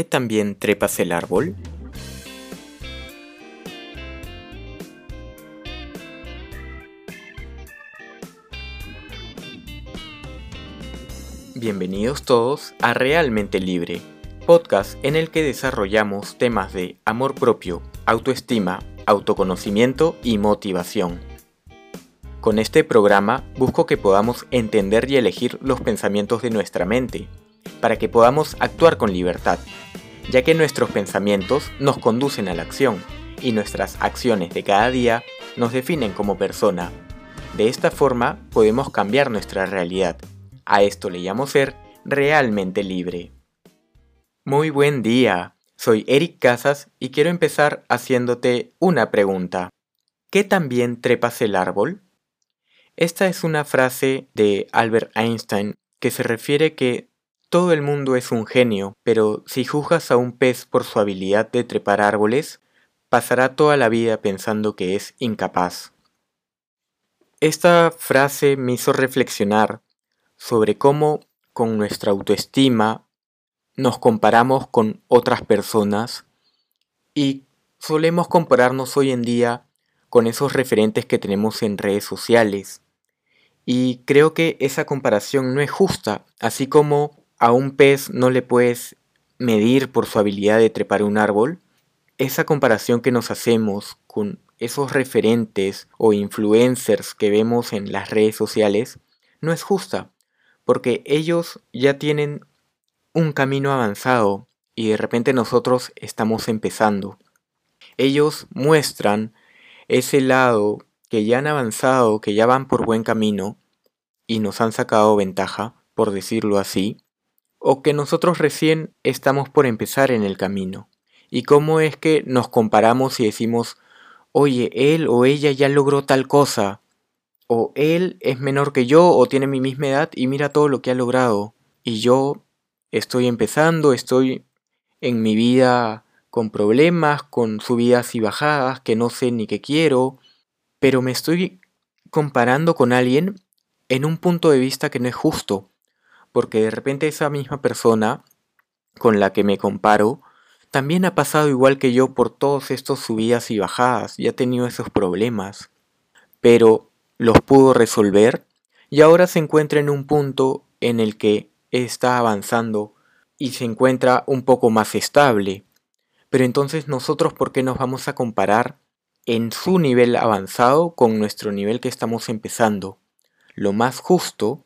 ¿Qué también trepas el árbol? Bienvenidos todos a Realmente Libre, podcast en el que desarrollamos temas de amor propio, autoestima, autoconocimiento y motivación. Con este programa busco que podamos entender y elegir los pensamientos de nuestra mente, para que podamos actuar con libertad, ya que nuestros pensamientos nos conducen a la acción y nuestras acciones de cada día nos definen como persona. De esta forma podemos cambiar nuestra realidad. A esto le llamo ser realmente libre. Muy buen día, soy Eric Casas y quiero empezar haciéndote una pregunta. ¿Qué también trepas el árbol? Esta es una frase de Albert Einstein que se refiere que todo el mundo es un genio, pero si juzgas a un pez por su habilidad de trepar árboles, pasará toda la vida pensando que es incapaz. Esta frase me hizo reflexionar sobre cómo con nuestra autoestima nos comparamos con otras personas y solemos compararnos hoy en día con esos referentes que tenemos en redes sociales. Y creo que esa comparación no es justa, así como a un pez no le puedes medir por su habilidad de trepar un árbol, esa comparación que nos hacemos con esos referentes o influencers que vemos en las redes sociales no es justa, porque ellos ya tienen un camino avanzado y de repente nosotros estamos empezando. Ellos muestran ese lado que ya han avanzado, que ya van por buen camino y nos han sacado ventaja, por decirlo así, o que nosotros recién estamos por empezar en el camino. Y cómo es que nos comparamos y decimos, oye, él o ella ya logró tal cosa, o él es menor que yo o tiene mi misma edad y mira todo lo que ha logrado, y yo estoy empezando, estoy en mi vida con problemas, con subidas y bajadas, que no sé ni qué quiero, pero me estoy comparando con alguien en un punto de vista que no es justo, porque de repente esa misma persona con la que me comparo también ha pasado igual que yo por todos estos subidas y bajadas y ha tenido esos problemas, pero los pudo resolver y ahora se encuentra en un punto en el que está avanzando y se encuentra un poco más estable. Pero entonces nosotros, ¿por qué nos vamos a comparar en su nivel avanzado con nuestro nivel que estamos empezando? Lo más justo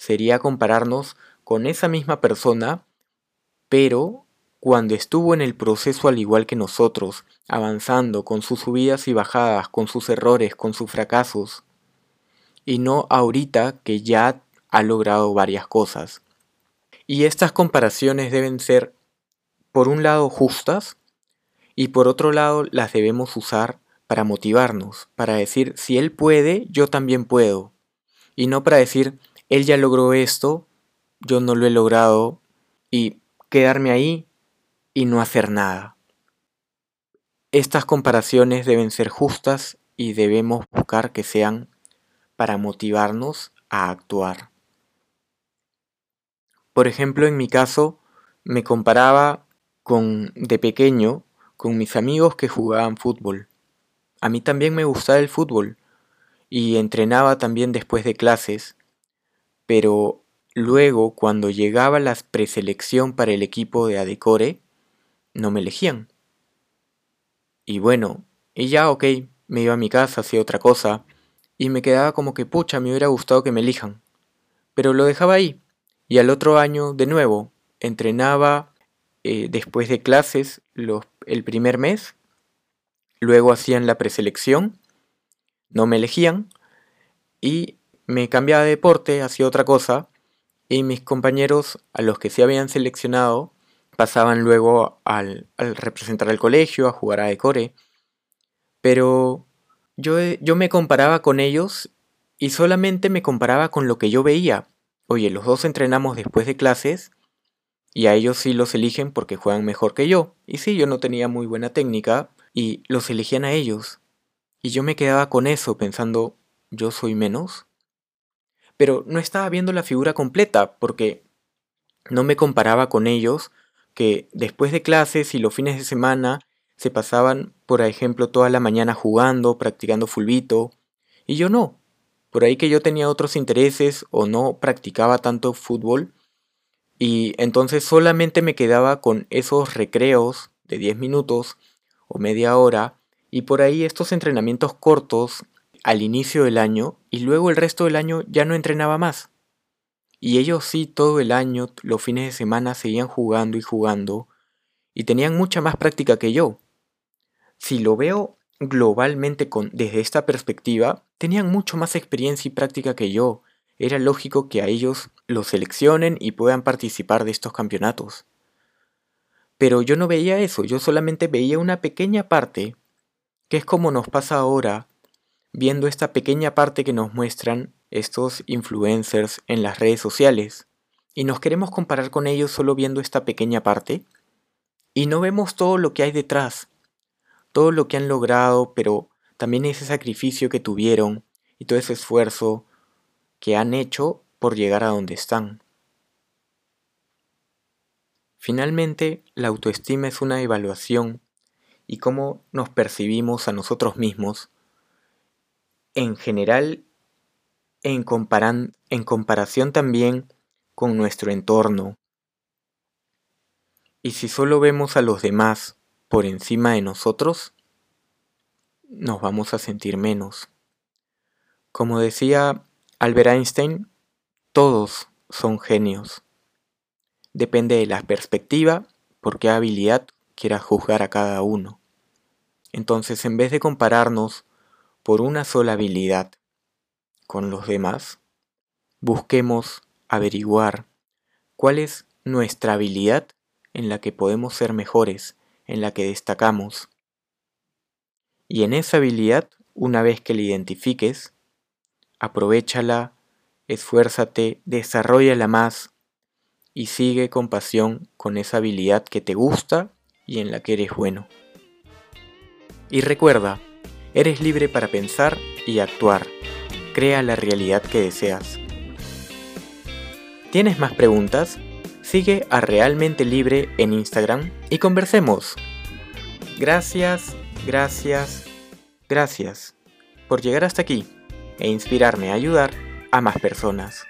sería compararnos con esa misma persona, pero cuando estuvo en el proceso al igual que nosotros, avanzando con sus subidas y bajadas, con sus errores, con sus fracasos, y no ahorita que ya ha logrado varias cosas. Y estas comparaciones deben ser, por un lado, justas y por otro lado, las debemos usar para motivarnos, para decir, si él puede, yo también puedo. Y no para decir, él ya logró esto, yo no lo he logrado, y quedarme ahí y no hacer nada. Estas comparaciones deben ser justas y debemos buscar que sean para motivarnos a actuar. Por ejemplo, en mi caso, me comparaba con de pequeño con mis amigos que jugaban fútbol. A mí también me gustaba el fútbol y entrenaba también después de clases, pero luego cuando llegaba la preselección para el equipo de Adecore, no me elegían. Y bueno, y ya ok, me iba a mi casa, hacía otra cosa, y me quedaba como que pucha, me hubiera gustado que me elijan. Pero lo dejaba ahí, y al otro año, de nuevo, entrenaba eh, después de clases el primer mes. Luego hacían la preselección. No me elegían. Y me cambiaba de deporte, hacía otra cosa. Y mis compañeros, a los que se habían seleccionado, pasaban luego al, representar al colegio, a jugar a decore. Pero yo, yo me comparaba con ellos y solamente me comparaba con lo que yo veía oye, los dos entrenamos después de clases y a ellos sí los eligen porque juegan mejor que yo. Y sí, yo no tenía muy buena técnica y los elegían a ellos. Y yo me quedaba con eso pensando, ¿yo soy menos? Pero no estaba viendo la figura completa porque no me comparaba con ellos que después de clases y los fines de semana se pasaban, por ejemplo, toda la mañana jugando, practicando fulbito, y yo no. Por ahí que yo tenía otros intereses o no practicaba tanto fútbol, y entonces solamente me quedaba con esos recreos de 10 minutos o media hora, y por ahí estos entrenamientos cortos al inicio del año, y luego el resto del año ya no entrenaba más. Y ellos sí todo el año, los fines de semana, seguían jugando y jugando, y tenían mucha más práctica que yo. Si lo veo globalmente con, desde esta perspectiva, tenían mucho más experiencia y práctica que yo. Era lógico que a ellos los seleccionen y puedan participar de estos campeonatos. Pero yo no veía eso, yo solamente veía una pequeña parte, que es como nos pasa ahora, viendo esta pequeña parte que nos muestran estos influencers en las redes sociales y nos queremos comparar con ellos solo viendo esta pequeña parte y no vemos todo lo que hay detrás, todo lo que han logrado, pero también ese sacrificio que tuvieron y todo ese esfuerzo que han hecho por llegar a donde están. Finalmente, la autoestima es una evaluación y cómo nos percibimos a nosotros mismos en general en, en comparación también con nuestro entorno. Y si solo vemos a los demás por encima de nosotros, nos vamos a sentir menos. Como decía Albert Einstein, todos son genios. Depende de la perspectiva, por qué habilidad quieras juzgar a cada uno. Entonces, en vez de compararnos por una sola habilidad, con los demás, busquemos averiguar cuál es nuestra habilidad en la que podemos ser mejores, en la que destacamos. Y en esa habilidad, una vez que la identifiques, aprovechala, esfuérzate, desarrollala más y sigue con pasión con esa habilidad que te gusta y en la que eres bueno. Y recuerda, eres libre para pensar y actuar crea la realidad que deseas. ¿Tienes más preguntas? Sigue a Realmente Libre en Instagram y conversemos. Gracias, gracias, gracias por llegar hasta aquí e inspirarme a ayudar a más personas.